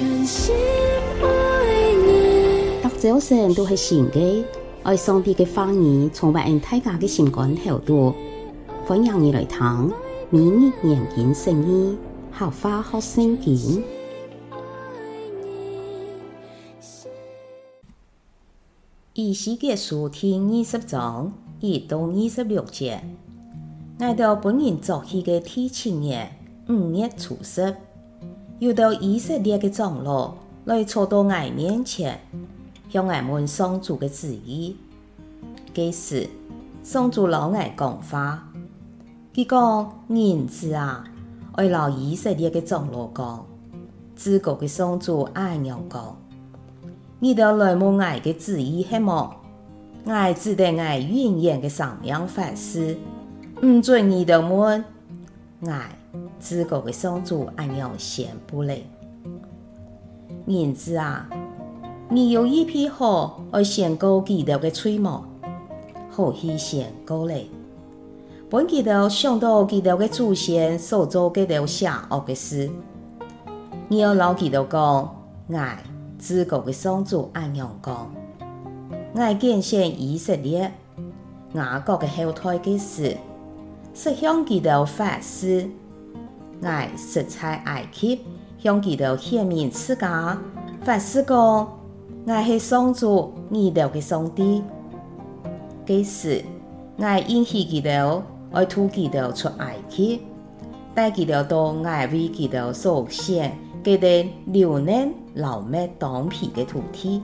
全心爱你。大早晨都系新嘅，爱上帝嘅话语，充满大家嘅心肝头度。欢迎你来听，每日研经圣经，学话学圣经。以西结书第二十章一到二十六节，来到本人作起嘅第七年五月初十，又到以色列嘅长老来坐到我面前，向我问上主嘅旨意。这时，上主老我讲话，佢讲：人子啊，爱老以色列嘅长老讲，至高嘅上主安样讲。你到来问我嘅旨意系么？我只得我远远嘅上面发誓，唔准你到问。我至高嘅上主安样宣布嘞。人子啊，你有一匹好爱宣告基督嘅吹毛，好去宣告嘞。本基督想到基督嘅祖先所做嘅了邪恶嘅事，你要老基督讲，我。至高嘅上主安样讲，我拣选以色列雅各的后代嘅事，是向基督发誓；我实在埃及向基督显明自家法师讲，我系上主你哋嘅上帝。这时，我应许基督爱吐基督出埃及，带基督到爱为基督所献。给的流奶老麦当皮的土地，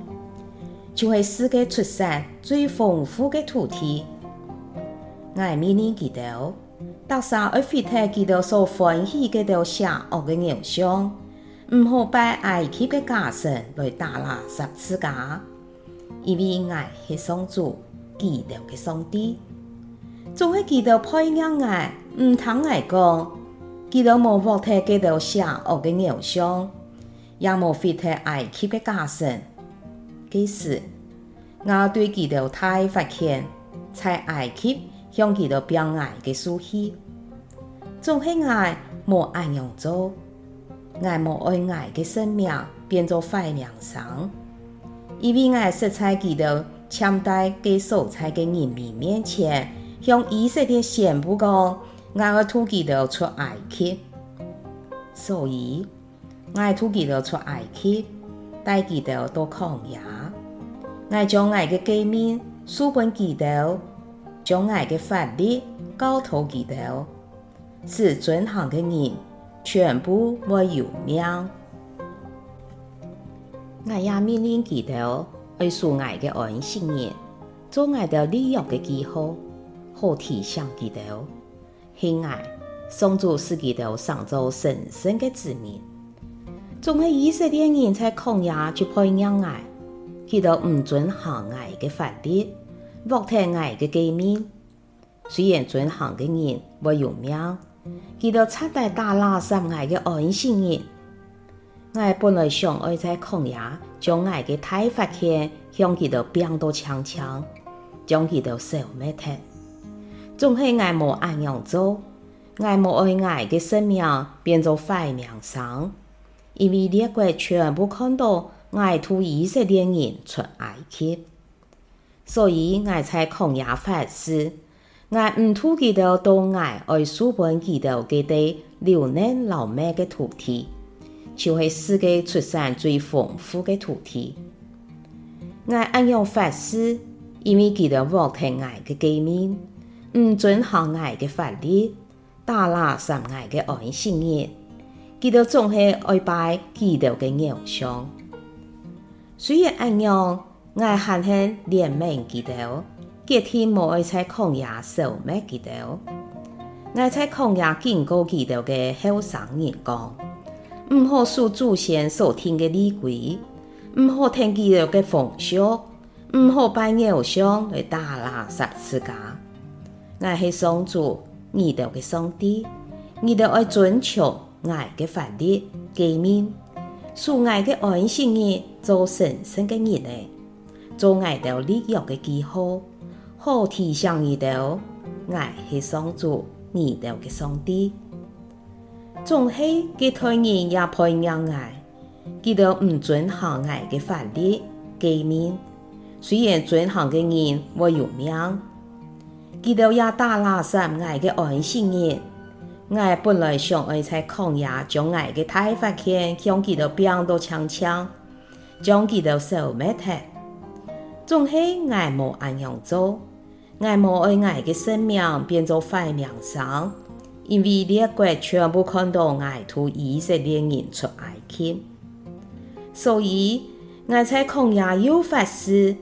就系世界出产最丰富的土地。我命令基督，到时候要废掉基督所欢喜嘅条邪恶嘅偶像，唔好拜埃及嘅假神来打蜡十字架，因为我系上主基督嘅上帝。总系基督配让我，唔通我讲。基督无复替基督邪恶嘅偶像，也无废替埃及嘅假神。这时，我对基督太发现，在埃及向基督表爱嘅书气，总系爱莫安样做，爱莫爱爱嘅生命变做坏名声，因为爱实在基督签在给所在嘅人民面前，向以色列宣布讲。我要吐基督出埃及，所以我要吐基督出埃及，带基督到旷野。爱将爱嘅革命书本基督，将我嘅法律交托基督，使遵行嘅人全部会有命。我也命令基督爱属我嘅安息日，做我的立约嘅记号，好提醒基督。喜爱上主使基督上做神圣的子民，总系以色列人在旷野就配让爱，基督唔准行爱的法律，获得爱的诫命。虽然遵行的人会有命，基督彻底打蜡杀爱的安息日。我本来想爱在旷野将爱的大发现向基督变到强强，将基督消灭掉。总系爱无安样做，爱无爱爱嘅生命变做坏名声，因为列国全部看到爱吐以色列人出埃及，所以爱在旷野发誓，爱唔吐基督到爱爱书本基督嘅地流奶老麦嘅土地，就系世界出产最丰富嘅土地。爱安样发誓，因为基督获得爱嘅诫命。唔准行爱嘅法律，打蜡杀爱嘅安息日，基督总系爱拜基督嘅偶像。虽然安样，爱还是怜悯基督，决定无爱在旷野消灭基督。爱在旷野警告基督嘅后生人讲：唔好守祖先所听嘅律规，唔好听基督嘅风俗，唔好拜偶像来打蜡杀自家。我系上主，你哋嘅上帝，你哋爱遵从爱嘅法律诫命，属爱嘅安息日做神圣嘅日咧，做爱嘅立约嘅记号，好提醒你哋，我系上主，你哋嘅上帝。总系嘅台人也培养爱，佢哋唔遵行爱嘅法律，诫命。虽然遵行嘅人会有命，佢哋也打烂杀爱嘅安心人。爱本来想爱在抗压将爱嘅大发现向佢哋变到强强，将佢哋消灭掉。总系爱无安样做，爱无爱爱嘅生命变做坏名声，因为列国全部看到爱图以色列人出埃及，所以爱在旷野有法师，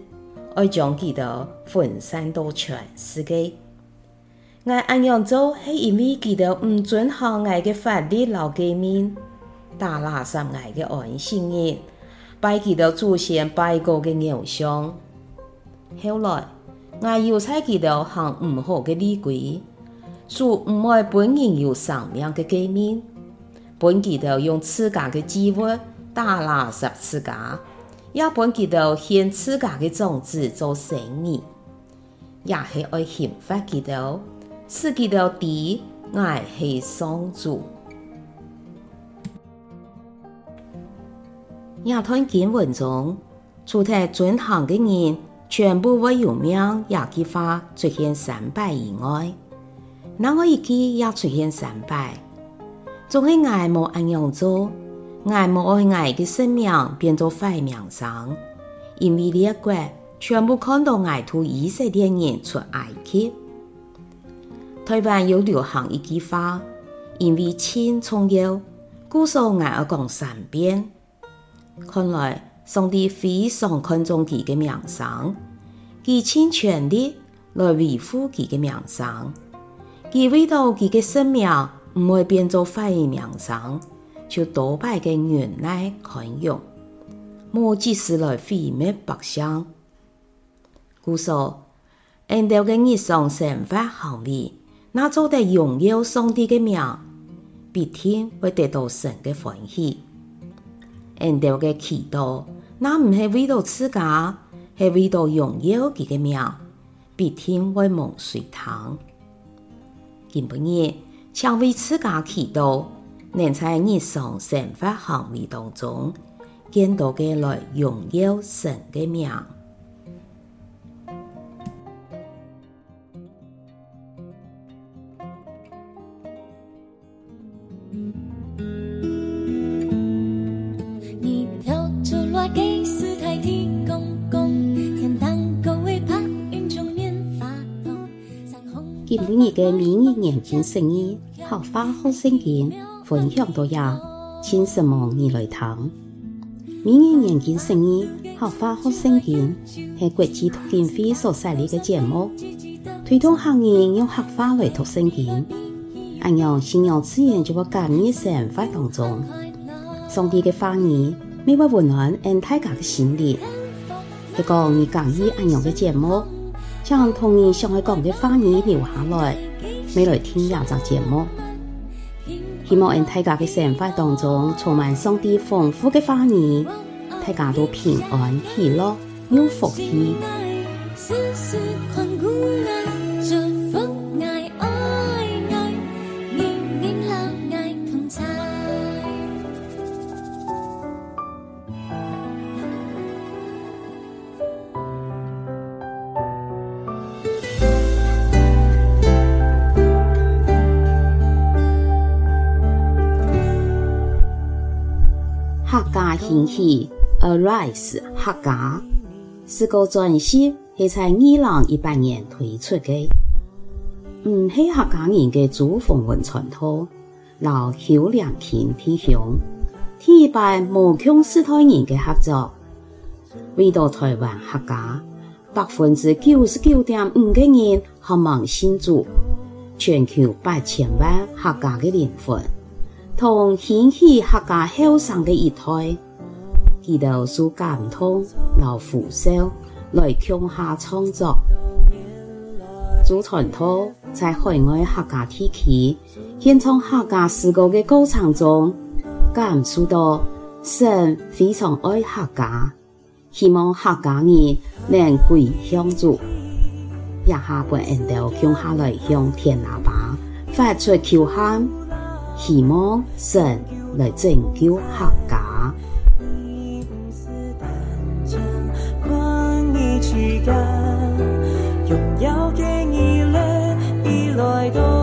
爱将佢哋分散到全世界。爱安样做系因为佢哋唔遵行爱嘅法律老诫命，打烂杀爱嘅安息日，拜佢哋祖先拜过嘅偶像。后来，我又在佢哋行唔好嘅礼规，属唔爱本人有生命嘅诫命，本佢哋用自家嘅祭物打烂杀自家，也本佢哋献自家嘅种子做生意，也系爱刑罚佢哋，使佢哋知爱系上主。亚吞经文中，出台转行嘅人。全部会有命，也计划出现三败以外，那我一记也出现三败，总系爱无安样做，爱无爱爱的生命变做坏名声，因为列国全部看到爱图以色列人出埃及。台湾有流行一句话，因为钱重要，故所爱而讲三遍。看来。上帝非常看重佢嘅名声，佢倾全力来维护佢嘅名声，佢为到佢嘅生命唔会变做坏名声，就多摆嘅忍耐宽容，莫即时来毁灭百姓。故说，按照嘅日常生活行为，那做得荣耀上帝嘅名，必定会得到神嘅欢喜。按照嘅祈祷。那唔系为到自家，系为到荣耀佢嘅名，必定会蒙垂听。今晡日，请为自家祈祷，能在日常生活行为当中，见到嘅来荣耀神嘅名。今晡日嘅明日眼睛生意客话学圣经分享到呀，请什么你来听？明日眼睛生意客话学圣经系国际读经会所设立嘅节目，推动客人用客话来读圣经，按样信仰自然就会加入生活当中。上帝嘅话语，每晚温暖俺大家嘅心灵。一个你讲意按样嘅节目。将童年想爱讲嘅话语留下来，未来听廿集节目。希望在大家的生活当中充满上帝丰富的花儿，大家都平安喜乐有福气。客家兴起，Arise 客家，是个专辑是在二零一八年推出的，唔系客家人的祖风文传统，老邱良平弟兄，提拔无穷世代人的合作，为到台湾客家百分之九十九点五的人渴望新祖，全球八千万客家嘅灵魂。同兴起客家后生的一代，佢哋受感通、老扶手来乡下创作。祖传托在海外客家地区，献唱客家诗歌的过程中，感受到神非常爱客家，希望客家人能归向主。一下半夜到乡下来向天喇叭发出求喊。希望神来拯救客家。给你了，